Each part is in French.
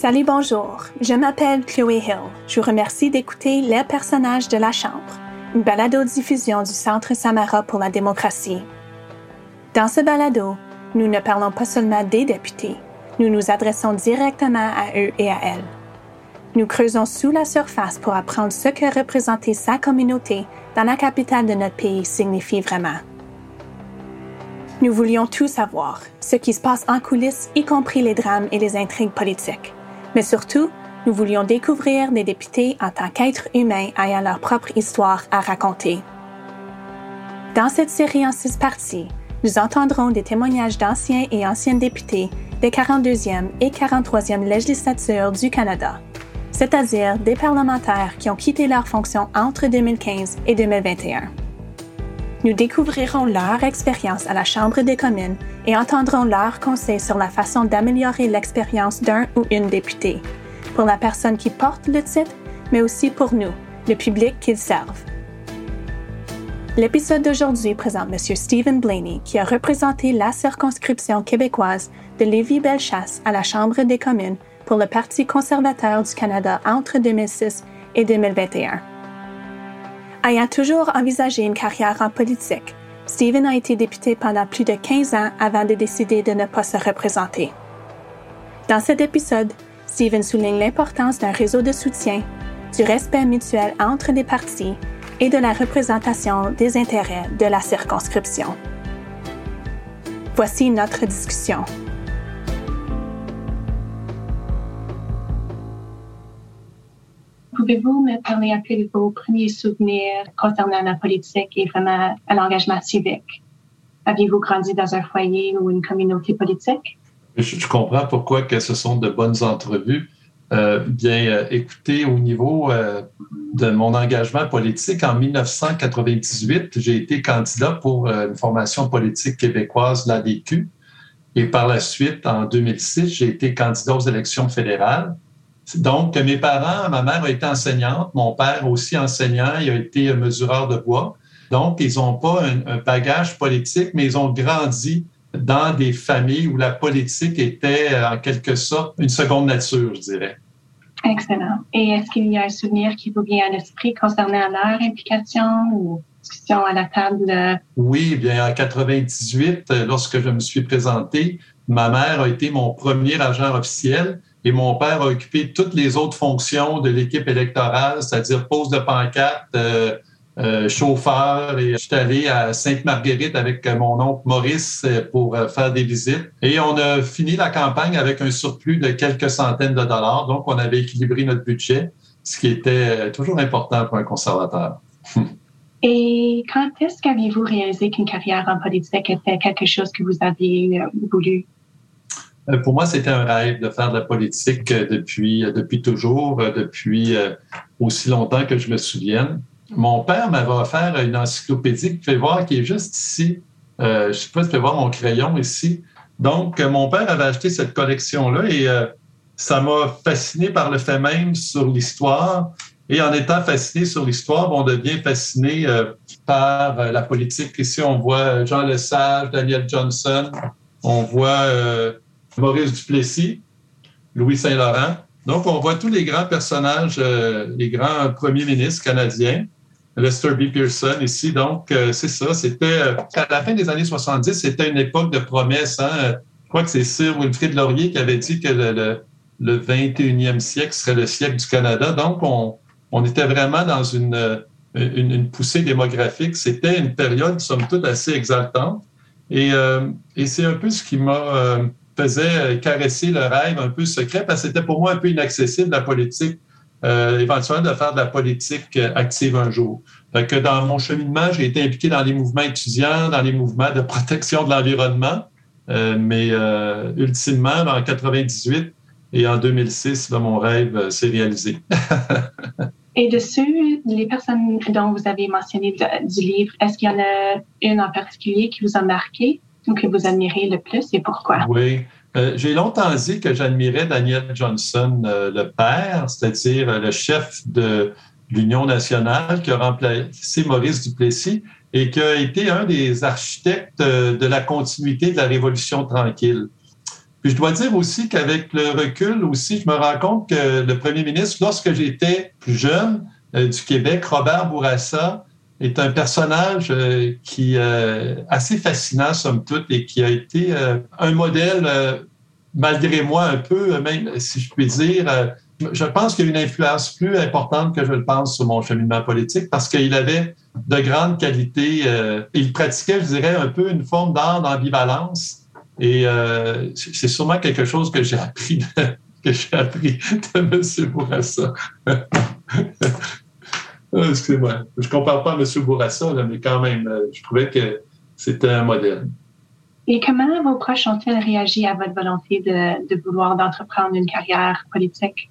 Salut, bonjour. Je m'appelle Chloé Hill. Je vous remercie d'écouter Les personnages de la Chambre, une balado-diffusion du Centre Samara pour la démocratie. Dans ce balado, nous ne parlons pas seulement des députés, nous nous adressons directement à eux et à elles. Nous creusons sous la surface pour apprendre ce que représenter sa communauté dans la capitale de notre pays signifie vraiment. Nous voulions tout savoir, ce qui se passe en coulisses, y compris les drames et les intrigues politiques. Mais surtout, nous voulions découvrir des députés en tant qu'êtres humains ayant leur propre histoire à raconter. Dans cette série en six parties, nous entendrons des témoignages d'anciens et anciennes députés des 42e et 43e législatures du Canada, c'est-à-dire des parlementaires qui ont quitté leur fonction entre 2015 et 2021. Nous découvrirons leur expérience à la Chambre des communes et entendrons leurs conseils sur la façon d'améliorer l'expérience d'un ou une députée, pour la personne qui porte le titre, mais aussi pour nous, le public qu'ils servent. L'épisode d'aujourd'hui présente M. Stephen Blaney, qui a représenté la circonscription québécoise de Lévis-Bellechasse à la Chambre des communes pour le Parti conservateur du Canada entre 2006 et 2021. Ayant toujours envisagé une carrière en politique, Stephen a été député pendant plus de 15 ans avant de décider de ne pas se représenter. Dans cet épisode, Stephen souligne l'importance d'un réseau de soutien, du respect mutuel entre les partis et de la représentation des intérêts de la circonscription. Voici notre discussion. Pouvez-vous me parler un peu de vos premiers souvenirs concernant la politique et vraiment l'engagement civique? Aviez-vous grandi dans un foyer ou une communauté politique? Je, comprends pourquoi ce sont de bonnes entrevues. Euh, bien, euh, écoutez, au niveau euh, de mon engagement politique, en 1998, j'ai été candidat pour une formation politique québécoise, l'ADQ. Et par la suite, en 2006, j'ai été candidat aux élections fédérales. Donc, mes parents, ma mère a été enseignante, mon père aussi enseignant, il a été mesureur de bois. Donc, ils n'ont pas un, bagage politique, mais ils ont grandi dans des familles où la politique était en quelque sorte une seconde nature, je dirais. Excellent. Et est-ce qu'il y a un souvenir qui vous vient à l'esprit concernant leur implication ou discussion à la table? Oui, bien en 98, lorsque je me suis présenté, ma mère a été mon premier agent officiel et mon père a occupé toutes les autres fonctions de l'équipe électorale, c'est-à-dire pose de pancarte, euh, euh, chauffeur. Et je suis allé à Sainte-Marguerite avec mon oncle Maurice euh, pour faire des visites. Et on a fini la campagne avec un surplus de quelques centaines de dollars. Donc, on avait équilibré notre budget, ce qui était toujours important pour un conservateur. Et quand est-ce qu'aviez-vous réalisé qu'une carrière en politique était quelque chose que vous aviez voulu euh, pour moi, c'était un rêve de faire de la politique euh, depuis, euh, depuis toujours, depuis aussi longtemps que je me souvienne. Mon père m'avait offert une encyclopédie que tu voir qui est juste ici. je ne sais pas si tu peux voir mon crayon ici. Donc, mon père avait acheté cette collection-là et ça m'a fasciné par le fait même sur l'histoire. Et en étant fasciné sur l'histoire, on devient fasciné par la politique. Ici, on voit Jean Lesage, Daniel Johnson, on voit Maurice Duplessis, Louis Saint-Laurent. Donc, on voit tous les grands personnages, euh, les grands premiers ministres canadiens. Lester B. Pearson ici. Donc, euh, c'est ça. C'était euh, à la fin des années 70, c'était une époque de promesses. Hein. Je crois que c'est Sir Wilfrid Laurier qui avait dit que le, 21e siècle serait le siècle du Canada. Donc, on, on était vraiment dans une, une, une poussée démographique. C'était une période, somme toute, assez exaltante. Et, et c'est un peu ce qui m'a faisait euh, caresser le rêve un peu secret parce que c'était pour moi un peu inaccessible la politique, euh, éventuellement de faire de la politique euh, active un jour. Fait que dans mon cheminement, j'ai été impliqué dans les mouvements étudiants, dans les mouvements de protection de l'environnement, mais ultimement, en 98 et en 2006, mon rêve s'est réalisé. Et dessus, les personnes dont vous avez mentionné du livre, est-ce qu'il y en a une en particulier qui vous a marqué? ou que vous admirez le plus et pourquoi? Oui. Euh, j'ai longtemps dit que j'admirais Daniel Johnson, euh, le père, c'est-à-dire euh, le chef de l'Union nationale qui a remplacé Maurice Duplessis et qui a été un des architectes de la continuité de la Révolution tranquille. Puis je dois dire aussi qu'avec le recul aussi, je me rends compte que le premier ministre, lorsque j'étais plus jeune du Québec, Robert Bourassa, est un personnage euh, qui est euh, assez fascinant, somme toute, et qui a été un modèle, malgré moi, un peu, même si je puis dire, je pense qu'il a une influence plus importante que je le pense sur mon cheminement politique parce qu'il avait de grandes qualités. il pratiquait, je dirais, un peu une forme d'art d'ambivalence et euh, c'est sûrement quelque chose que j'ai appris de, que j'ai appris de M. Bourassa. Ah, excusez-moi. Je ne compare pas à M. Bourassa, mais quand même, euh, je trouvais que c'était un modèle. Et comment vos proches ont-ils réagi à votre volonté de, de vouloir d'entreprendre une carrière politique?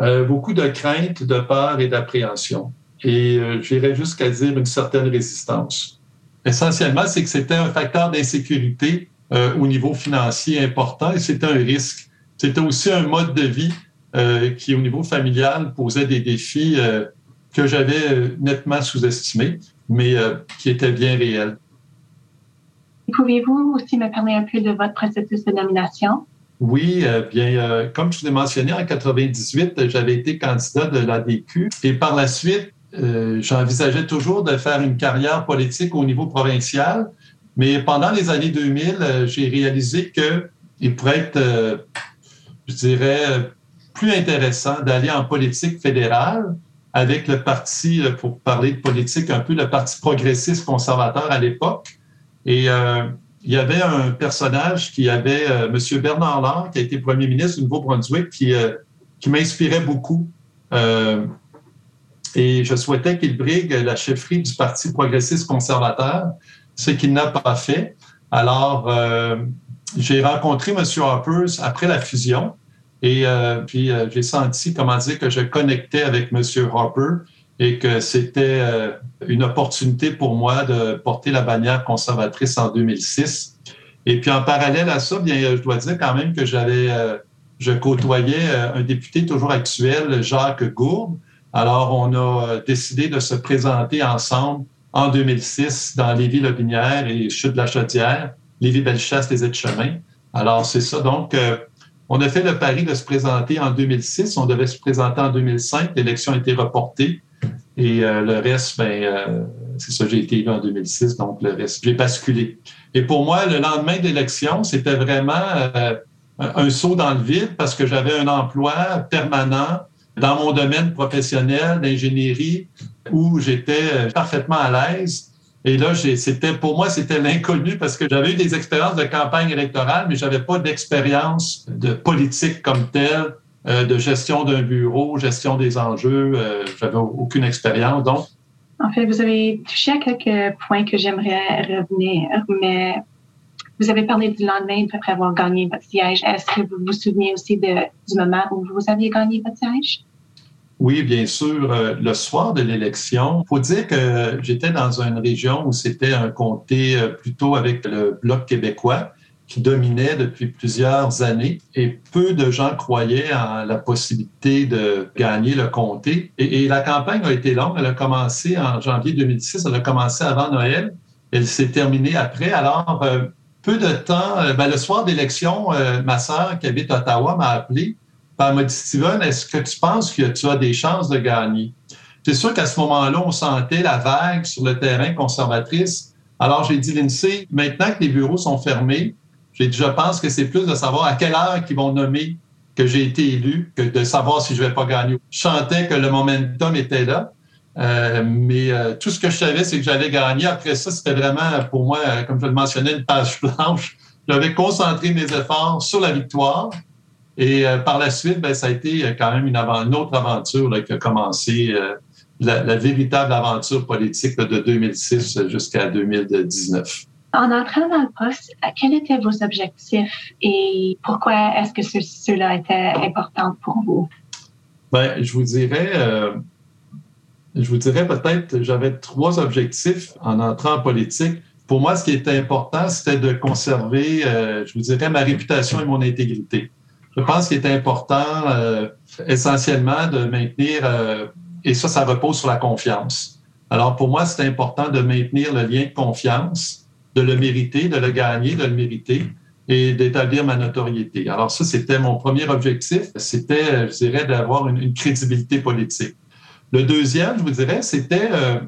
Euh, beaucoup de crainte, de peur et d'appréhension. Et j'irais jusqu'à dire une certaine résistance essentiellement, c'est que c'était un facteur d'insécurité euh, au niveau financier important et c'était un risque. C'était aussi un mode de vie euh, qui, au niveau familial, posait des défis euh, que j'avais nettement sous-estimés, mais qui étaient bien réels. Pouvez-vous aussi me parler un peu de votre processus de nomination? Oui, bien, comme je vous ai mentionné, en 98, j'avais été candidat de l'ADQ et par la suite, euh, j'envisageais toujours de faire une carrière politique au niveau provincial, mais pendant les années 2000, euh, j'ai réalisé qu'il pourrait être, euh, je dirais, plus intéressant d'aller en politique fédérale avec le parti, pour parler de politique, un peu le Parti progressiste conservateur à l'époque. Et il y avait un personnage qui avait, M. Bernard Lard, qui a été premier ministre du Nouveau-Brunswick, qui, qui m'inspirait beaucoup. Et je souhaitais qu'il brigue la chefferie du Parti progressiste conservateur, ce qu'il n'a pas fait. Alors, euh, j'ai rencontré M. Harper après la fusion et euh, puis euh, j'ai senti, comment dire, que je connectais avec M. Harper et que c'était une opportunité pour moi de porter la bannière conservatrice en 2006. Et puis en parallèle à ça, bien, je dois dire quand même que j'avais, je côtoyais un député toujours actuel, Jacques Gourde, alors, on a euh, décidé de se présenter ensemble en 2006 dans Lévis-Lobinière et Chute-de-la-Chaudière, Lévis-Bellechasse, les aides-chemins. Alors, c'est ça. Donc, euh, on a fait le pari de se présenter en 2006. On devait se présenter en 2005. L'élection a été reportée. Et euh, le reste, ben, c'est ça, j'ai été élu en 2006, donc le reste, j'ai basculé. Et pour moi, le lendemain de l'élection, c'était vraiment un saut dans le vide parce que j'avais un emploi permanent dans mon domaine professionnel d'ingénierie où j'étais parfaitement à l'aise. Et là, c'était pour moi, c'était l'inconnu parce que j'avais eu des expériences de campagne électorale, mais j'avais pas d'expérience de politique comme telle, euh, de gestion d'un bureau, gestion des enjeux. Euh, j'avais aucune expérience. Donc, en fait, vous avez touché à quelques points que j'aimerais revenir, mais vous avez parlé du lendemain après avoir gagné votre siège. Est-ce que vous vous souvenez aussi du moment où vous aviez gagné votre siège? Oui, bien sûr. Euh, le soir de l'élection, faut dire que j'étais dans une région où c'était un comté euh, plutôt avec le Bloc québécois qui dominait depuis plusieurs années et peu de gens croyaient en la possibilité de gagner le comté. Et, la campagne a été longue. Elle a commencé en janvier 2006. Elle a commencé avant Noël. Elle s'est terminée après. Alors, euh, peu de temps, ben, le soir d'élection, ma sœur qui habite Ottawa m'a appelé elle m'a dit, Steven, est-ce que tu penses que tu as des chances de gagner? C'est sûr qu'à ce moment-là, on sentait la vague sur le terrain conservatrice? Alors, j'ai dit, Lindsay, maintenant que les bureaux sont fermés, j'ai dit, je pense que c'est plus de savoir à quelle heure ils vont nommer que j'ai été élu que de savoir si je vais pas gagner. Je sentais que le momentum était là. Euh, mais euh, tout ce que je savais, c'est que j'allais gagner. Après ça, c'était vraiment pour moi, euh, comme je le mentionnais, une page blanche. J'avais concentré mes efforts sur la victoire. Et euh, par la suite, ben, ça a été euh, quand même une, autre aventure qui a commencé, euh, la, véritable aventure politique de 2006 jusqu'à 2019. En entrant dans le poste, quels étaient vos objectifs et pourquoi est-ce que cela était important pour vous? Ben, je vous dirais, je vous dirais peut-être, j'avais trois objectifs en entrant en politique. Pour moi, ce qui était important, c'était de conserver, je vous dirais, ma réputation et mon intégrité. Je pense qu'il est important euh, essentiellement de maintenir, euh, et ça, ça repose sur la confiance. Alors pour moi, c'est important de maintenir le lien de confiance, de le mériter, de le gagner, de le mériter. et d'établir ma notoriété. Alors ça, c'était mon premier objectif, c'était, je dirais, d'avoir une, crédibilité politique. Le deuxième, je vous dirais, c'était euh,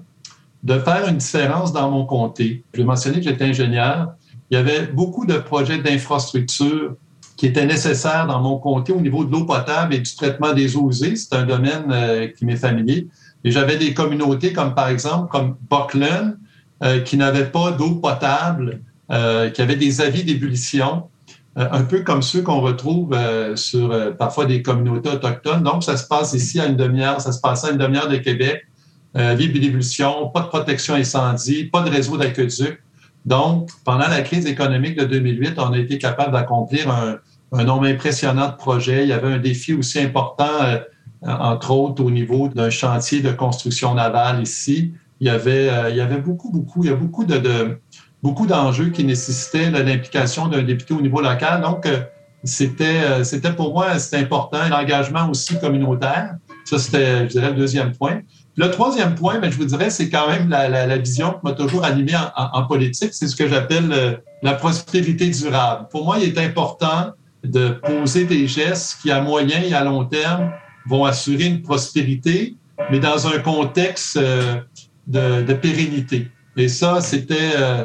de faire une différence dans mon comté. Je vais mentionner que j'étais ingénieur. Il y avait beaucoup de projets d'infrastructure qui étaient nécessaires dans mon comté au niveau de l'eau potable et du traitement des eaux usées. C'est un domaine euh, qui m'est familier. Et j'avais des communautés comme par exemple comme Buckland euh, qui n'avaient pas d'eau potable, euh, qui avaient des avis d'ébullition, un peu comme ceux qu'on retrouve sur parfois des communautés autochtones. Donc ça se passe ici à une demi-heure, ça se passe à une demi-heure de Québec. avis d'ébullition, pas de protection incendie, pas de réseau d'aqueduc. Donc, pendant la crise économique de 2008, on a été capable d'accomplir un, un nombre impressionnant de projets. Il y avait un défi aussi important, euh, entre autres au niveau d'un chantier de construction navale ici. Il y avait, euh, il y avait beaucoup, beaucoup, il y a beaucoup de, de beaucoup d'enjeux qui nécessitaient l'implication d'un député au niveau local. Donc, euh, c'était, c'était pour moi, c'était important. L'engagement aussi communautaire. Ça, c'était, je dirais, le deuxième point. Le troisième point, ben, je vous dirais, c'est quand même la, la, la vision qui m'a toujours animé en, en, politique. C'est ce que j'appelle la prospérité durable. Pour moi, il est important de poser des gestes qui, à moyen et à long terme, vont assurer une prospérité, mais dans un contexte euh, de, de pérennité. Et ça, c'était, euh,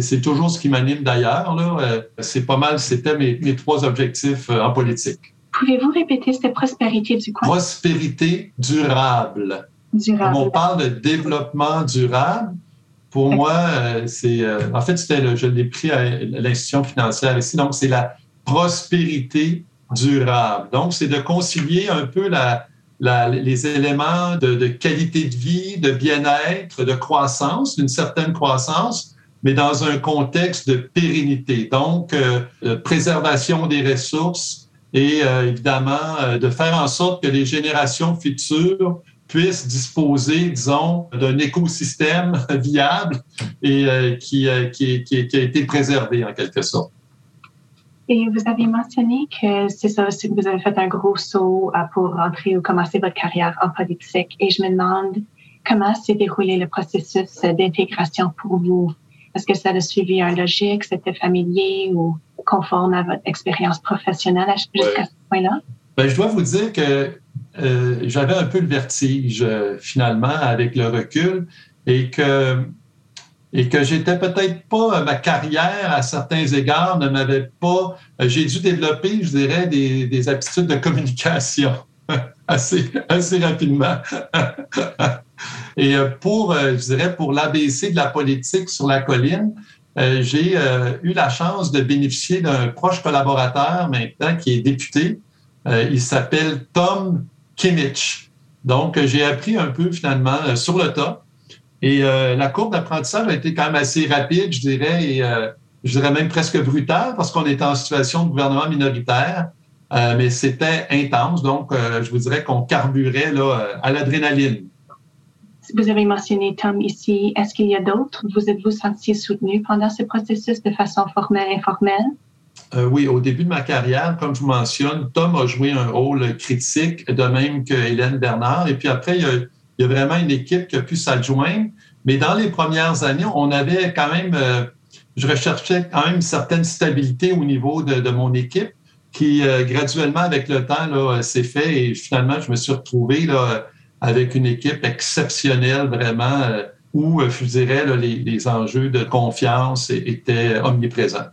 c'est toujours ce qui m'anime d'ailleurs. Là. Euh, c'est pas mal, c'était mes, mes trois objectifs en politique. Pouvez-vous répéter cette prospérité du quoi? Prospérité durable. Durable. on parle de développement durable, pour moi, c'est, en fait, c'était, je l'ai pris à l'institution financière ici, donc c'est la prospérité durable. Donc, c'est de concilier un peu la, les éléments de, qualité de vie, de bien-être, de croissance, d'une certaine croissance, mais dans un contexte de pérennité. Donc, euh, préservation des ressources et euh, évidemment euh, de faire en sorte que les générations futures puissent disposer, disons, d'un écosystème viable et qui, qui, qui a été préservé en quelque sorte. Et vous avez mentionné que c'est ça aussi que vous avez fait un gros saut euh, pour rentrer ou commencer votre carrière en politique. Et je me demande comment s'est déroulé le processus d'intégration pour vous. Est-ce que ça a suivi un logique, c'était familier ou conforme à votre expérience professionnelle jusqu'à ce point-là? Ben, je dois vous dire que euh, j'avais un peu le vertige euh, finalement avec le recul et que et que j'étais peut-être pas, ma carrière à certains égards ne m'avait pas, euh, j'ai dû développer, je dirais, des, des aptitudes de communication assez, assez rapidement. et euh, pour, euh, je dirais, pour l'ABC de la politique sur la colline, j'ai eu la chance de bénéficier d'un proche collaborateur maintenant qui est député. il s'appelle Tom Kimmich. Donc, j'ai appris un peu finalement sur le tas. Et euh, la courbe d'apprentissage a été quand même assez rapide, je dirais, et euh, je dirais même presque brutale parce qu'on était en situation de gouvernement minoritaire, euh, mais c'était intense. Donc, je vous dirais qu'on carburait là, à l'adrénaline. Vous avez mentionné Tom ici. Est-ce qu'il y a d'autres? Vous êtes-vous senti soutenu pendant ce processus de façon formelle, informelle? oui, au début de ma carrière, comme je vous mentionne, Tom a joué un rôle critique, de même que Hélène Bernard. Et puis après, il y a il y a vraiment une équipe qui a pu s'adjoindre. Mais dans les premières années, on avait quand même, euh, je recherchais quand même une certaine stabilité au niveau de, mon équipe qui, euh, graduellement, avec le temps, là, s'est fait et finalement, je me suis retrouvé là, avec une équipe exceptionnelle, vraiment, euh, où, je dirais, là, les, les, enjeux de confiance étaient omniprésents.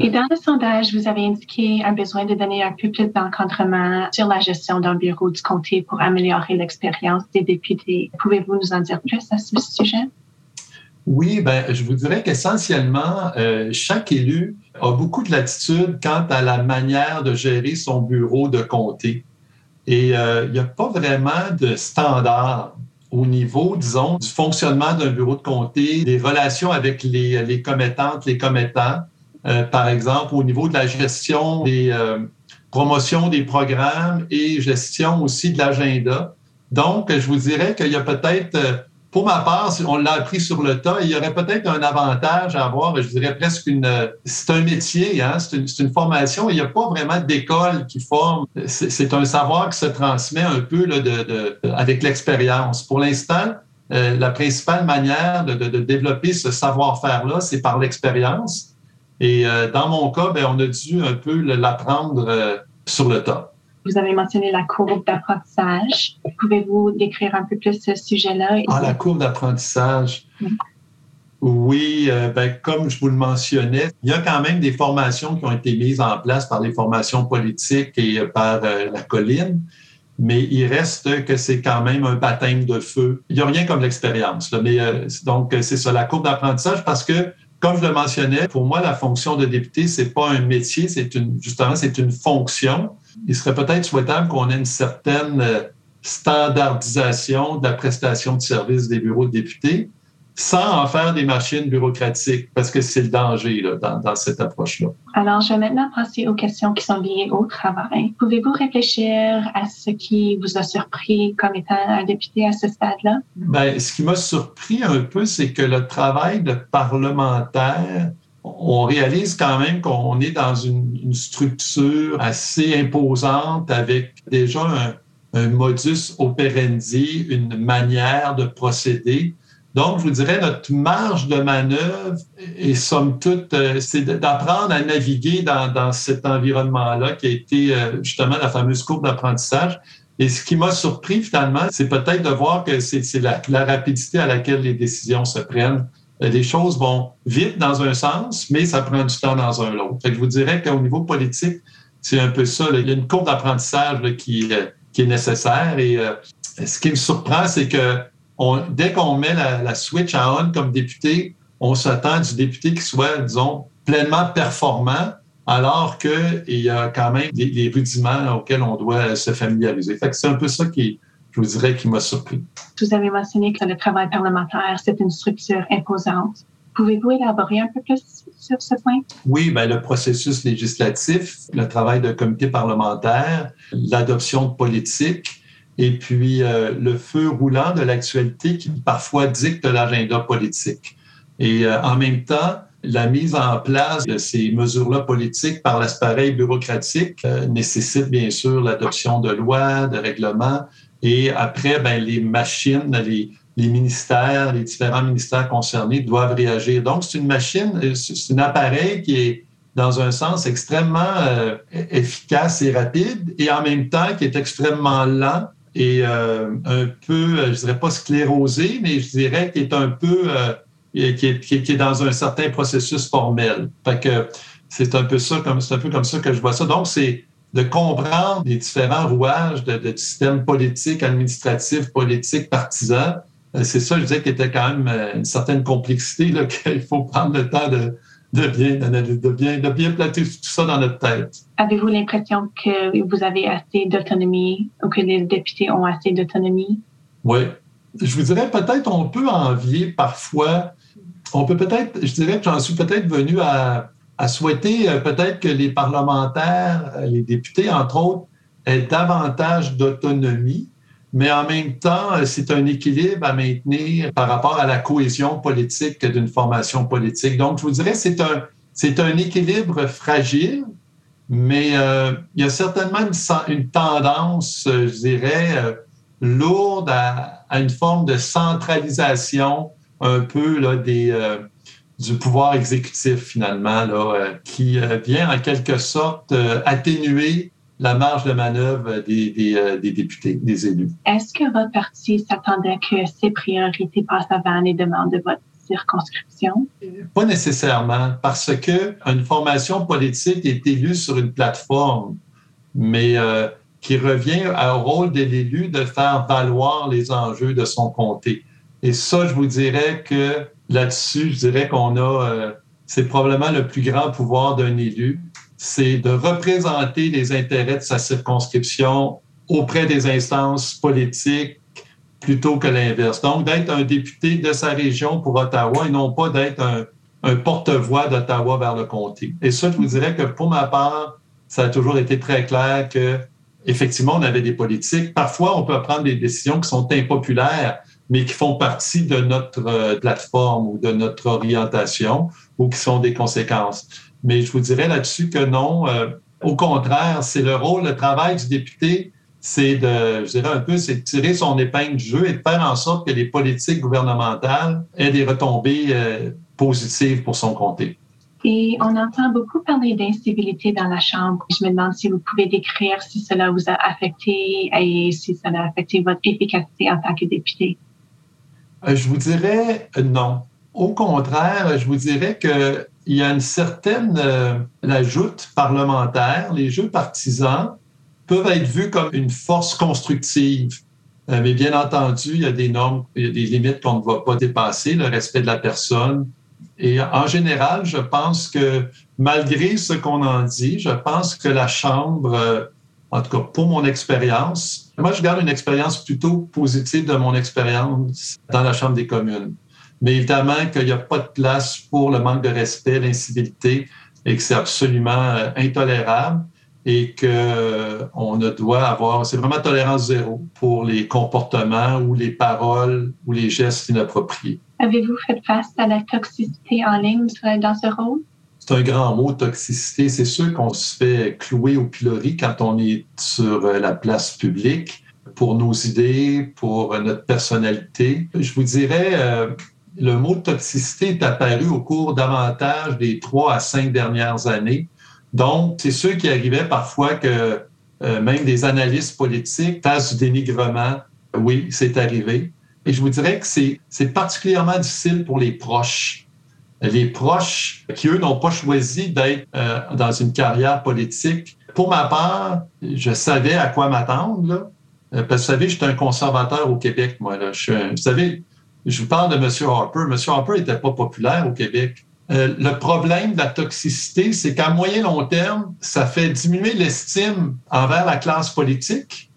Et dans le sondage, vous avez indiqué un besoin de donner un peu plus d'encadrement sur la gestion d'un bureau du comté pour améliorer l'expérience des députés. Pouvez-vous nous en dire plus à ce sujet? Oui, ben, je vous dirais qu'essentiellement, euh, chaque élu a beaucoup de latitude quant à la manière de gérer son bureau de comté. Et euh, il n'y a pas vraiment de standard au niveau, disons, du fonctionnement d'un bureau de comté, des relations avec les, les commettantes, les commettants. Euh, par exemple, au niveau de la gestion des euh, promotions des programmes et gestion aussi de l'agenda. Donc, je vous dirais qu'il y a peut-être, euh, pour ma part, on l'a appris sur le tas, il y aurait peut-être un avantage à avoir, je dirais presque une... C'est un métier, hein, c'est une, une, formation, il n'y a pas vraiment d'école qui forme. C'est un savoir qui se transmet un peu là, de, de, avec l'expérience. Pour l'instant, la principale manière de, de développer ce savoir-faire-là, c'est par l'expérience. Et euh, dans mon cas, ben, on a dû un peu l'apprendre euh, sur le tas. Vous avez mentionné la courbe d'apprentissage. Pouvez-vous décrire un peu plus ce sujet-là? Ah, la courbe d'apprentissage. Oui, euh, ben, comme je vous le mentionnais, il y a quand même des formations qui ont été mises en place par les formations politiques et par la colline mais il reste que c'est quand même un baptême de feu. Il n'y a rien comme l'expérience. Mais donc, c'est ça, la courbe d'apprentissage, parce que comme je le mentionnais, pour moi, la fonction de député, c'est pas un métier, c'est une, justement, c'est une fonction. Il serait peut-être souhaitable qu'on ait une certaine euh, standardisation de la prestation de services des bureaux de députés sans en faire des machines bureaucratiques, parce que c'est le danger là, dans, dans, cette approche-là. Alors, je vais maintenant passer aux questions qui sont liées au travail. Pouvez-vous réfléchir à ce qui vous a surpris comme étant un député à ce stade-là? Bien, ce qui m'a surpris un peu, c'est que le travail de parlementaire, on réalise quand même qu'on est dans une, une, structure assez imposante avec déjà un, un modus operandi, une manière de procéder donc, je vous dirais, notre marge de manœuvre est somme toute, euh, c'est d'apprendre à naviguer dans, dans cet environnement-là qui a été euh, justement la fameuse courbe d'apprentissage. Et ce qui m'a surpris finalement, c'est peut-être de voir que c'est la, la, rapidité à laquelle les décisions se prennent. Euh, les choses vont vite dans un sens, mais ça prend du temps dans un autre. je vous dirais qu'au niveau politique, c'est un peu ça. Il y a une courbe d'apprentissage qui, qui est nécessaire. Et ce qui me surprend, c'est que dès qu'on met la, switch à on comme député, on s'attend du député qui soit, disons, pleinement performant, alors qu'il y a quand même des, rudiments auxquels on doit se familiariser. c'est un peu ça qui, je vous dirais, qui m'a surpris. Vous avez mentionné que le travail parlementaire, c'est une structure imposante. Pouvez-vous élaborer un peu plus sur ce point? Oui, bien, le processus législatif, le travail de comité parlementaire, l'adoption de politiques, et puis euh, le feu roulant de l'actualité qui parfois dicte l'agenda politique. Et euh, en même temps, la mise en place de ces mesures-là politiques par l'appareil bureaucratique euh, nécessite bien sûr l'adoption de lois, de règlements, et après, ben, les machines, les, les ministères, les différents ministères concernés doivent réagir. Donc, c'est une machine, c'est un appareil qui est dans un sens extrêmement efficace et rapide et en même temps qui est extrêmement lent et euh, un peu, euh, je dirais pas sclérosé, mais je dirais qu'il est un peu, euh, qui, est, est, dans un certain processus formel. Fait que c'est un peu ça, comme c'est un peu comme ça que je vois ça. Donc c'est de comprendre les différents rouages de, de système politique, administratif, politique, partisan. C'est ça, je disais, qui était quand même une certaine complexité là qu'il faut prendre le temps de, de bien, de bien, de bien plater tout ça dans notre tête. Avez-vous l'impression que vous avez assez d'autonomie ou que les députés ont assez d'autonomie? Oui. Je vous dirais peut-être on peut envier parfois, on peut peut-être, je dirais que j'en suis peut-être venu à, à souhaiter euh, peut-être que les parlementaires, euh, les députés, entre autres, aient davantage d'autonomie mais en même temps, euh, c'est un équilibre à maintenir par rapport à la cohésion politique d'une formation politique. Donc, je vous dirais, c'est un, c'est un équilibre fragile, mais euh, il y a certainement une, tendance, euh, je dirais, lourde à, à, une forme de centralisation un peu là, des, du pouvoir exécutif, finalement, là, qui vient en quelque sorte atténuer la marge de manœuvre des, des, euh, des députés, des élus. Est-ce que votre parti s'attendait que ces priorités passent avant les demandes de votre circonscription? Pas nécessairement, parce que une formation politique est élue sur une plateforme, mais euh, qui revient au rôle de l'élu de faire valoir les enjeux de son comté. Et ça, je vous dirais que là-dessus, je dirais qu'on a, euh, c'est probablement le plus grand pouvoir d'un élu c'est de représenter les intérêts de sa circonscription auprès des instances politiques plutôt que l'inverse. Donc, d'être un député de sa région pour Ottawa et non pas d'être un, porte-voix d'Ottawa vers le comté. Et ça, je vous dirais que pour ma part, ça a toujours été très clair que effectivement, on avait des politiques. Parfois, on peut prendre des décisions qui sont impopulaires, mais qui font partie de notre euh, plateforme ou de notre orientation ou qui sont des conséquences. Mais je vous dirais là-dessus que non. Euh, au contraire, c'est le rôle, le travail du député, c'est de, je dirais un peu, c'est de tirer son épingle du jeu et de faire en sorte que les politiques gouvernementales aient des retombées euh, positives pour son comté. Et on entend beaucoup parler d'incivilité dans la Chambre. Je me demande si vous pouvez décrire si cela vous a affecté et si cela a affecté votre efficacité en tant que député. Euh, je vous dirais non. Au contraire, je vous dirais qu'il y a une certaine euh, la joute parlementaire, les jeux partisans peuvent être vus comme une force constructive. mais bien entendu, il y a des normes, il y a des limites qu'on ne va pas dépasser, le respect de la personne, et en général, je pense que malgré ce qu'on en dit, je pense que la Chambre, euh, en tout cas pour mon expérience, moi je garde une expérience plutôt positive de mon expérience dans la Chambre des communes. Mais évidemment qu'il n'y a pas de place pour le manque de respect, l'incivilité et que c'est absolument euh, intolérable et qu'on euh, ne doit avoir, c'est vraiment tolérance zéro pour les comportements ou les paroles ou les gestes inappropriés. Avez-vous fait face à la toxicité en ligne dans ce rôle? C'est un grand mot, toxicité. C'est sûr qu'on se fait clouer au pilori quand on est sur euh, la place publique pour nos idées, pour euh, notre personnalité. Je vous dirais, euh, le mot toxicité est apparu au cours davantage des trois à cinq dernières années. Donc, c'est sûr qu'il arrivait parfois que même des analystes politiques fassent du dénigrement. Oui, c'est arrivé. Et je vous dirais que c'est particulièrement difficile pour les proches. Les proches qui, eux, n'ont pas choisi d'être euh, dans une carrière politique. Pour ma part, je savais à quoi m'attendre. Euh, parce que vous savez, je suis un conservateur au Québec, moi. Je vous savez, je vous parle de M. Harper. M. Harper n'était pas populaire au Québec. Euh, le problème de la toxicité, c'est qu'à moyen long terme, ça fait diminuer l'estime envers la classe politique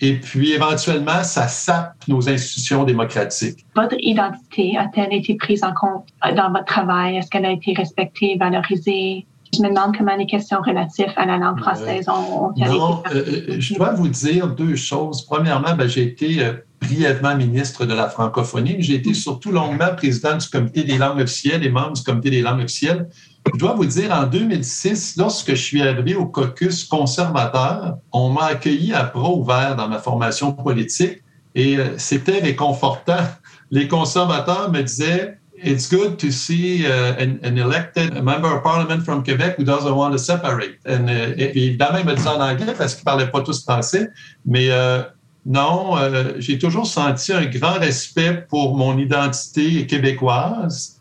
et puis éventuellement, ça sape nos institutions démocratiques. Votre identité a-t-elle été prise en compte dans votre travail? Est-ce qu'elle a été respectée, valorisée? Je me demande comment les questions relatives à la langue française ont, été Non, euh, euh, je dois vous dire deux choses. Premièrement, ben, j'ai été euh, brièvement ministre de la francophonie, mais j'ai été surtout longuement président du comité des langues officielles et membre du comité des langues officielles. Je dois vous dire, en 2006, lorsque je suis arrivé au caucus conservateur, on m'a accueilli à bras ouverts dans ma formation politique et euh, c'était réconfortant. Les conservateurs me disaient, It's good to see uh, an, elected member of parliament from Quebec who doesn't want to separate. And, uh, évidemment, ils me disaient en anglais parce qu'ils ne parlaient pas tous français, mais euh, non, euh, j'ai toujours senti un grand respect pour mon identité québécoise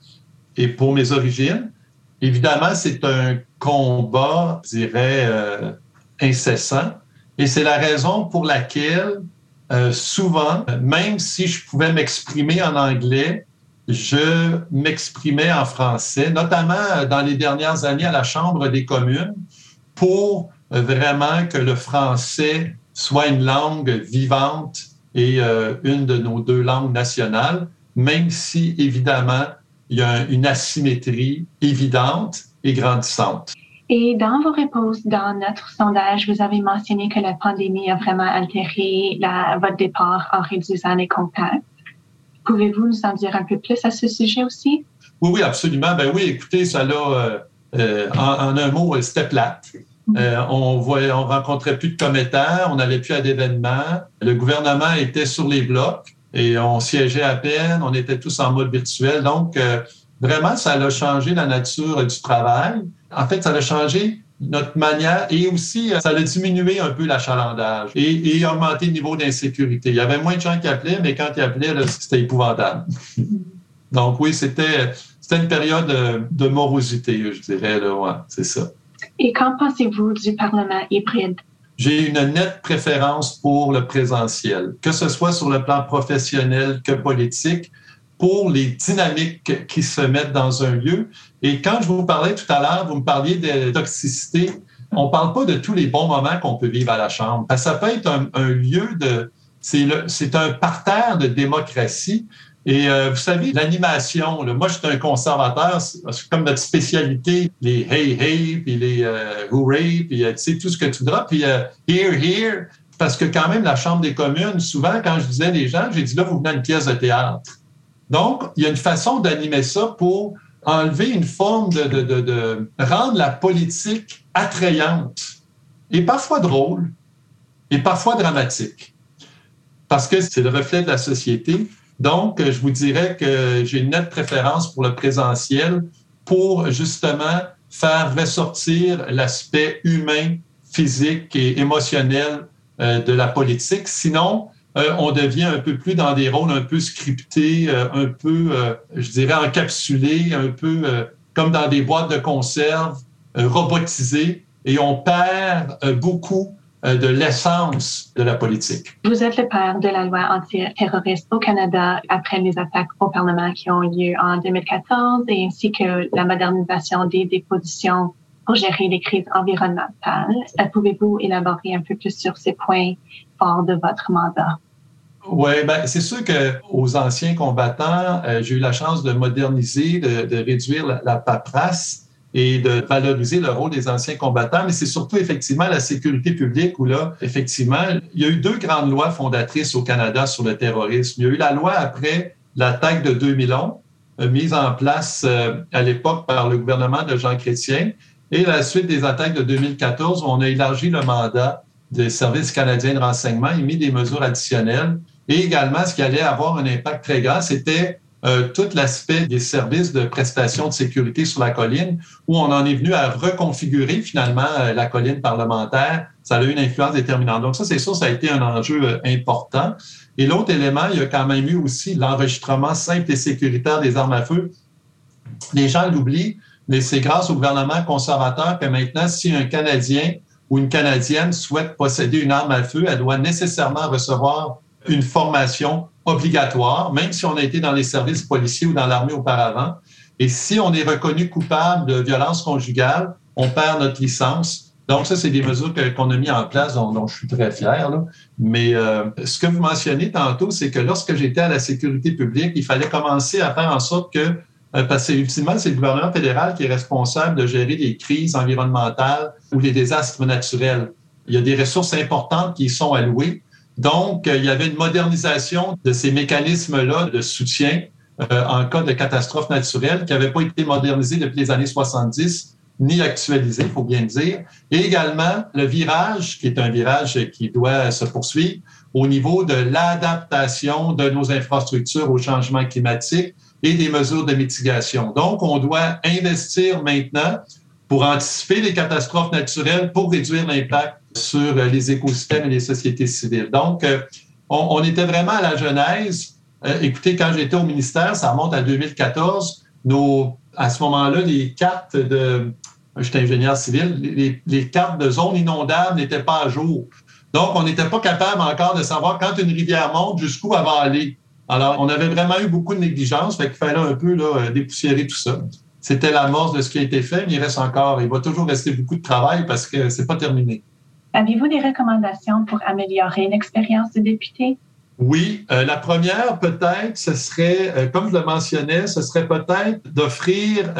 et pour mes origines. Évidemment, c'est un combat, je dirais, euh, incessant. Et c'est la raison pour laquelle, euh, souvent, même si je pouvais m'exprimer en anglais, je m'exprimais en français, notamment dans les dernières années à la Chambre des communes, pour vraiment que le français soit une langue vivante et euh, une de nos deux langues nationales, même si, évidemment, il y a une asymétrie évidente et grandissante. Et dans vos réponses dans notre sondage, vous avez mentionné que la pandémie a vraiment altéré la, votre départ en réduisant les contacts. Pouvez-vous nous en dire un peu plus à ce sujet aussi? Oui, oui, absolument. Ben oui, écoutez, ça l'a, euh, euh, en, en, un mot, c'était plate. Euh, on voyait, on rencontrait plus de commettants, on n'allait plus à d'événements. Le gouvernement était sur les blocs et on siégeait à peine, on était tous en mode virtuel. Donc, euh, vraiment, ça a changé la nature du travail. En fait, ça a changé notre manière et aussi, euh, ça a diminué un peu l'achalandage et, et augmenté le niveau d'insécurité. Il y avait moins de gens qui appelaient, mais quand ils appelaient, c'était épouvantable. Donc oui, c'était une période de, morosité, je dirais. Là, ouais, c'est ça. Et qu'en pensez-vous du Parlement hybride? J'ai une nette préférence pour le présentiel, que ce soit sur le plan professionnel que politique, pour les dynamiques qui se mettent dans un lieu. Et quand je vous parlais tout à l'heure, vous me parliez de toxicité. On ne parle pas de tous les bons moments qu'on peut vivre à la Chambre. Ça peut être un, un lieu de... C'est un parterre de démocratie et euh, vous savez, l'animation, moi, je suis un conservateur, c'est comme notre spécialité, les hey hey, puis les euh, hooray, puis euh, tout ce que tu voudras, puis euh, here here, parce que quand même, la Chambre des communes, souvent, quand je disais les gens, j'ai dit là, vous venez à une pièce de théâtre. Donc, il y a une façon d'animer ça pour enlever une forme de, de, de rendre la politique attrayante et parfois drôle et parfois dramatique. Parce que c'est le reflet de la société. Donc, je vous dirais que j'ai une nette préférence pour le présentiel pour justement faire ressortir l'aspect humain, physique et émotionnel euh, de la politique. Sinon, euh, on devient un peu plus dans des rôles un peu scriptés, euh, un peu, je dirais, encapsulés, un peu comme dans des boîtes de conserve, robotisés, et on perd beaucoup de l'essence de la politique. Vous êtes le père de la loi antiterroriste au Canada après les attaques au Parlement qui ont eu lieu en 2014 et ainsi que la modernisation des dépositions pour gérer les crises environnementales. Pouvez-vous élaborer un peu plus sur ces points forts de votre mandat? Oui, ben, c'est sûr qu'aux anciens combattants, euh, j'ai eu la chance de moderniser, de, réduire la, la, paperasse et de valoriser le rôle des anciens combattants, mais c'est surtout effectivement la sécurité publique où là, effectivement, il y a eu deux grandes lois fondatrices au Canada sur le terrorisme. Il y a eu la loi après l'attaque de 2011, euh, mise en place euh, à l'époque par le gouvernement de Jean Chrétien, et la suite des attaques de 2014, on a élargi le mandat des services canadiens de renseignement et mis des mesures additionnelles. Et également, ce qui allait avoir un impact très grand, c'était euh, tout l'aspect des services de prestation de sécurité sur la colline, où on en est venu à reconfigurer finalement euh, la colline parlementaire. Ça a eu une influence déterminante. Donc ça, c'est sûr, ça a été un enjeu euh, important. Et l'autre élément, il y a quand même eu aussi l'enregistrement simple et sécuritaire des armes à feu. Les gens l'oublient, mais c'est grâce au gouvernement conservateur que maintenant, si un Canadien ou une Canadienne souhaite posséder une arme à feu, elle doit nécessairement recevoir une formation obligatoire, même si on a été dans les services policiers ou dans l'armée auparavant. Et si on est reconnu coupable de violence conjugale, on perd notre licence. Donc, ça, c'est des mesures qu'on a mis en place, dont, je suis très fier. Là. Mais euh, ce que vous mentionnez tantôt, c'est que lorsque j'étais à la sécurité publique, il fallait commencer à faire en sorte que euh, parce que ultimement, c'est le gouvernement fédéral qui est responsable de gérer les crises environnementales ou les désastres naturels. Il y a des ressources importantes qui sont allouées. Donc, euh, il y avait une modernisation de ces mécanismes-là de soutien euh, en cas de catastrophe naturelle qui n'avaient pas été modernisés depuis les années 70 ni actualisés, il faut bien dire. Et également, le virage, qui est un virage qui doit se poursuivre au niveau de l'adaptation de nos infrastructures au changement climatique, et des mesures de mitigation. Donc, on doit investir maintenant pour anticiper les catastrophes naturelles, pour réduire l'impact sur les écosystèmes et les sociétés civiles. Donc, euh, on, était vraiment à la genèse. Euh, écoutez, quand j'étais au ministère, ça remonte à 2014, nos, à ce moment-là, les cartes de, j'étais ingénieur civil, les, les, cartes de zones inondables n'étaient pas à jour. Donc, on n'était pas capable encore de savoir quand une rivière monte, jusqu'où elle va aller. Alors, on avait vraiment eu beaucoup de négligence, fait qu'il fallait un peu là, euh, dépoussiérer tout ça. C'était l'amorce de ce qui a été fait, mais il reste encore, il va toujours rester beaucoup de travail parce que c'est pas terminé. Avez-vous des recommandations pour améliorer l'expérience du député? Oui, euh, la première peut-être, ce serait, euh, comme je le mentionnais, ce serait peut-être d'offrir,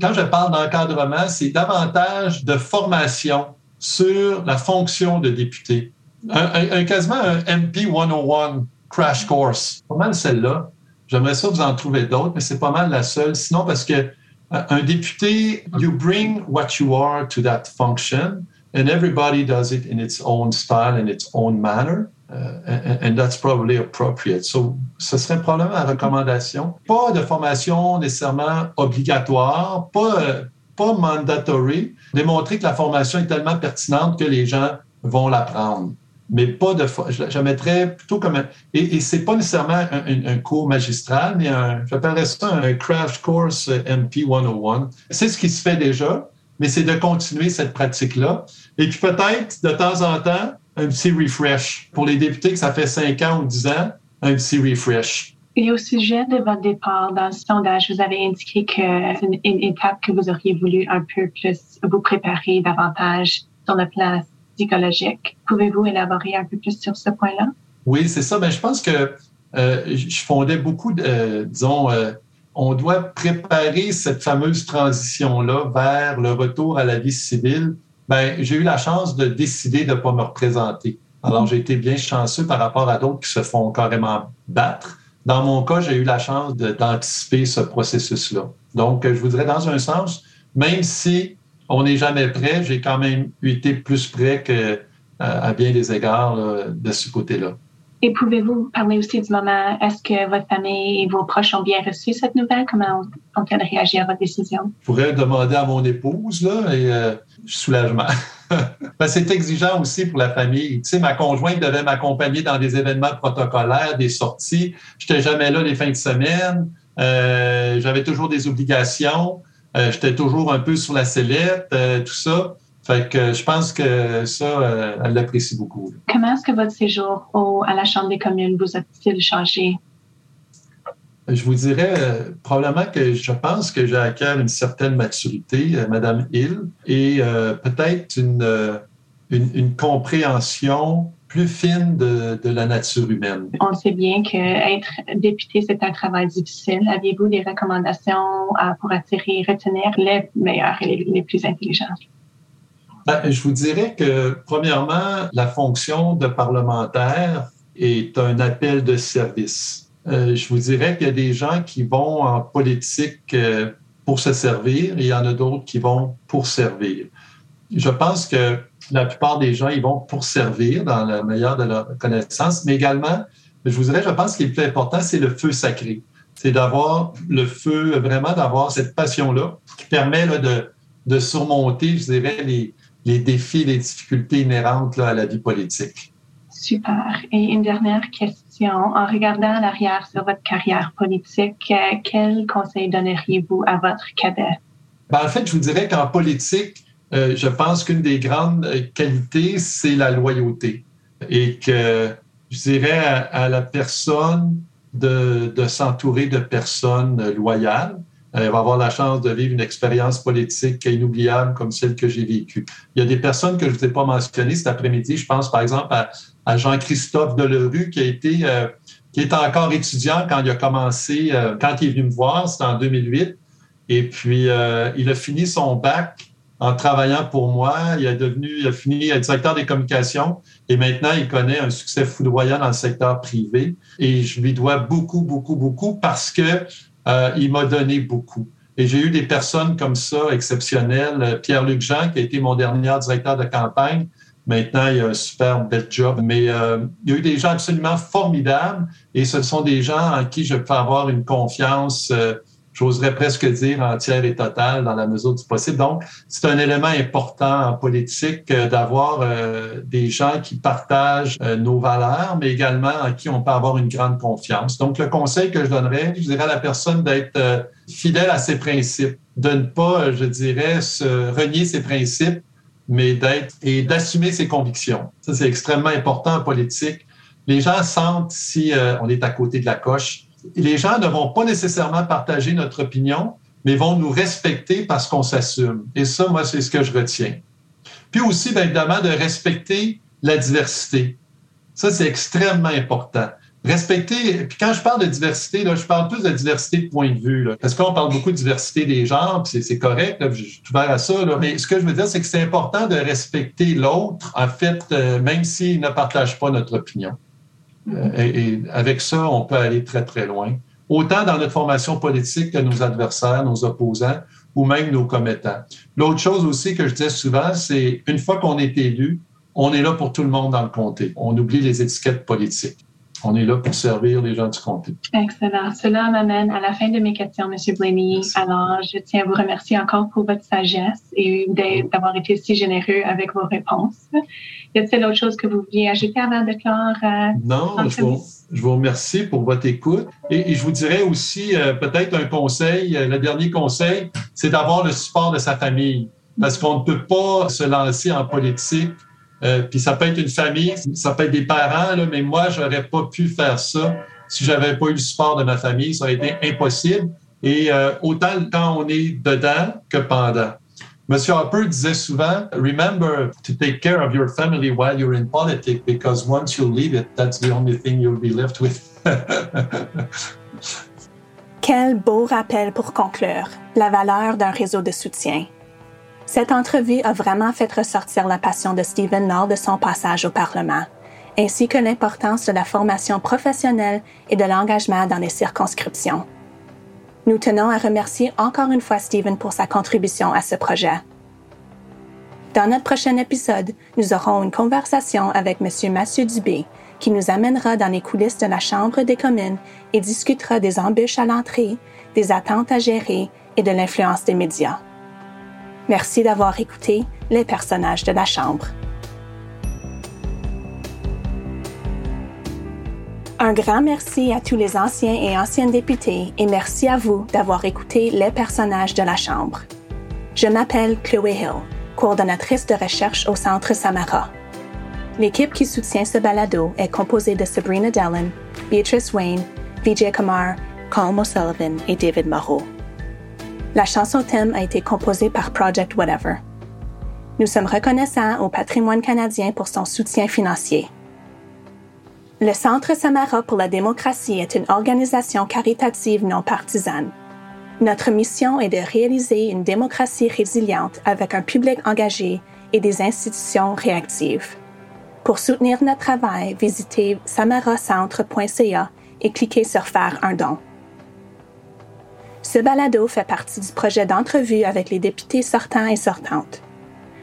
quand je parle d'encadrement, c'est davantage de formation sur la fonction de député. Un, quasiment un MP 101 Crash Course. Pas mal celle-là. J'aimerais ça vous en trouver d'autres, mais c'est pas mal la seule. Sinon, parce que euh, un député, you bring what you are to that function, and everybody does it in its own style, in its own manner. Uh, and, that's probably appropriate. So, ce serait probablement la recommandation. Pas de formation nécessairement obligatoire, pas, pas mandatory. Démontrer que la formation est tellement pertinente que les gens vont l'apprendre mais pas de. Je, je mettrais plutôt comme un. Et, et c'est pas nécessairement un, cours magistral, mais un, j'appellerais ça un crash course MP 101. C'est ce qui se fait déjà, mais c'est de continuer cette pratique-là. Et puis peut-être, de temps en temps, un petit refresh. Pour les députés que ça fait 5 ans ou 10 ans, un petit refresh. Et au sujet de votre départ dans le sondage, vous avez indiqué que c'est une, étape que vous auriez voulu un peu plus vous préparer davantage sur le plan Pouvez-vous élaborer un peu plus sur ce point-là? Oui, c'est ça. Ben, je pense que euh, je fondais beaucoup, euh, disons, euh, on doit préparer cette fameuse transition-là vers le retour à la vie civile. Ben, j'ai eu la chance de décider de ne pas me représenter. Alors, j'ai été bien chanceux par rapport à d'autres qui se font carrément battre. Dans mon cas, j'ai eu la chance d'anticiper ce processus-là. Donc, je voudrais, dans un sens, même si on n'est jamais prêt. J'ai quand même été plus prêt que, à bien des égards de ce côté-là. Et pouvez-vous parler aussi du moment, est-ce que votre famille et vos proches ont bien reçu cette nouvelle? Comment ont-elles réagi à votre décision? Je pourrais demander à mon épouse, là, et euh, soulagement. ben, c'est exigeant aussi pour la famille. Tu sais, ma conjointe devait m'accompagner dans des événements protocolaires, des sorties. Je n'étais jamais là les fins de semaine. Euh, J'avais toujours des obligations. Euh, J'étais toujours un peu sur la sellette, euh, tout ça. Fait que je pense que ça, euh, elle l'apprécie beaucoup. Comment est-ce que votre séjour au, à la Chambre des communes vous a-t-il changé? Je vous dirais euh, probablement que je pense que j'ai acquis une certaine maturité, euh, Madame Hill, et euh, peut-être une, une, une, compréhension plus fine de, de, la nature humaine. On sait bien qu'être député, c'est un travail difficile. Aviez-vous des recommandations pour attirer et retenir les meilleurs et les, les plus intelligents? Ben, je vous dirais que, premièrement, la fonction de parlementaire est un appel de service. Euh, je vous dirais qu'il y a des gens qui vont en politique euh, pour se servir et il y en a d'autres qui vont pour servir. Je pense que la plupart des gens, ils vont pour servir dans la meilleure de leur connaissance, mais également, je vous dirais, je pense qu'il est plus important, c'est le feu sacré. C'est d'avoir le feu, vraiment d'avoir cette passion-là qui permet là, de, de surmonter, je dirais, les, les défis, les difficultés inhérentes là, à la vie politique. Super. Et une dernière question. En regardant l'arrière sur votre carrière politique, euh, quel conseil donneriez-vous à votre cadet? Ben, en fait, je vous dirais qu'en politique, euh, je pense qu'une des grandes qualités, c'est la loyauté. Et que je dirais à, la personne de, de s'entourer de personnes loyales, elle va avoir la chance de vivre une expérience politique inoubliable comme celle que j'ai vécue. Il y a des personnes que je ne vous ai pas mentionnées cet après-midi. Je pense par exemple à, Jean-Christophe Delerue qui a été euh, qui est encore étudiant quand il a commencé, euh, quand il est venu me voir, c'était en 2008. Et puis euh, il a fini son bac en travaillant pour moi. Il a devenu, il a fini directeur des communications et maintenant il connaît un succès foudroyant dans le secteur privé. Et je lui dois beaucoup, beaucoup, beaucoup parce que euh, il m'a donné beaucoup. Et j'ai eu des personnes comme ça exceptionnelles. Pierre-Luc Jean, qui a été mon dernier directeur de campagne, maintenant il a un super bel job. Mais euh, il y a eu des gens absolument formidables et ce sont des gens en qui je peux avoir une confiance euh, j'oserais presque dire entière et totale dans la mesure du possible. Donc, c'est un élément important en politique euh, d'avoir euh, des gens qui partagent euh, nos valeurs, mais également en qui on peut avoir une grande confiance. Donc, le conseil que je donnerais, je dirais à la personne d'être fidèle à ses principes, de ne pas, je dirais, se renier ses principes, mais d'être et d'assumer ses convictions. Ça, c'est extrêmement important en politique. Les gens sentent si on est à côté de la coche les gens ne vont pas nécessairement partager notre opinion, mais vont nous respecter parce qu'on s'assume. Et ça, moi, c'est ce que je retiens. Puis aussi, bien évidemment, de respecter la diversité. Ça, c'est extrêmement important. Respecter, puis quand je parle de diversité, là, je parle plus de diversité de point de vue. Parce qu'on parle beaucoup de diversité des genres, puis c'est correct, je suis ouvert à ça. Mais ce que je veux dire, c'est que c'est important de respecter l'autre, en fait, euh, même s'il ne partage pas notre opinion. Euh, et, et, avec ça, on peut aller très, très loin. Autant dans notre formation politique que nos adversaires, nos opposants ou même nos commettants. L'autre chose aussi que je disais souvent, c'est une fois qu'on est élu, on est là pour tout le monde dans le comté. On oublie les étiquettes politiques. On est là pour servir les gens du comté. Excellent. Cela m'amène à la fin de mes questions, M. Blaney. Alors, je tiens à vous remercier encore pour votre sagesse et d'avoir été si généreux avec vos réponses. Y a-t-il autre chose que vous vouliez ajouter avant de clore? Euh, non, je vous, je vous, remercie pour votre écoute. Et, et je vous dirais aussi euh, peut-être un conseil, euh, le dernier conseil, c'est d'avoir le support de sa famille. Parce qu'on ne peut pas se lancer en politique euh, puis ça peut être une famille, ça peut être des parents, mais moi, j'aurais pas pu faire ça si j'avais pas eu le support de ma famille. Ça aurait été impossible. Et euh, autant quand on est dedans que pendant. Monsieur Harper disait souvent, remember to take care of your family while you're in politics, because once you leave it, that's the only thing you'll be left with. Quel beau rappel pour conclure, la valeur d'un réseau de soutien. Cette entrevue a vraiment fait ressortir la passion de Stephen lors de son passage au Parlement, ainsi que l'importance de la formation professionnelle et de l'engagement dans les circonscriptions. Nous tenons à remercier encore une fois Stephen pour sa contribution à ce projet. Dans notre prochain épisode, nous aurons une conversation avec M. Mathieu Dubé, qui nous amènera dans les coulisses de la Chambre des communes et discutera des embûches à l'entrée, des attentes à gérer et de l'influence des médias. Merci d'avoir écouté les personnages de la Chambre. Un grand merci à tous les anciens et anciennes députés et merci à vous d'avoir écouté les personnages de la Chambre. Je m'appelle Chloé Hill, coordonnatrice de recherche au Centre Samara. L'équipe qui soutient ce balado est composée de Sabrina Dellen, Beatrice Wayne, Vijay Kumar, Colm O'Sullivan et David Moreau. La chanson thème a été composée par Project Whatever. Nous sommes reconnaissants au patrimoine canadien pour son soutien financier. Le Centre Samara pour la démocratie est une organisation caritative non partisane. Notre mission est de réaliser une démocratie résiliente avec un public engagé et des institutions réactives. Pour soutenir notre travail, visitez samaracentre.ca et cliquez sur Faire un don. Ce balado fait partie du projet d'entrevue avec les députés sortants et sortantes.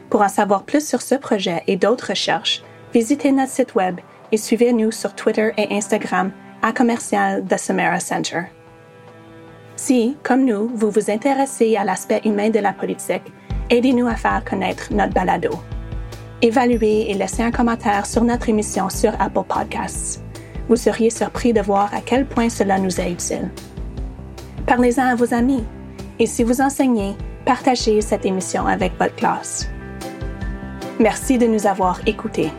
Pour en savoir plus sur ce projet et d'autres recherches, visitez notre site web et suivez-nous sur Twitter et Instagram à commercial The Samara Center. Si, comme nous, vous vous intéressez à l'aspect humain de la politique, aidez-nous à faire connaître notre balado. Évaluez et laissez un commentaire sur notre émission sur Apple Podcasts. Vous seriez surpris de voir à quel point cela nous est utile. Parlez-en à vos amis et si vous enseignez, partagez cette émission avec votre classe. Merci de nous avoir écoutés.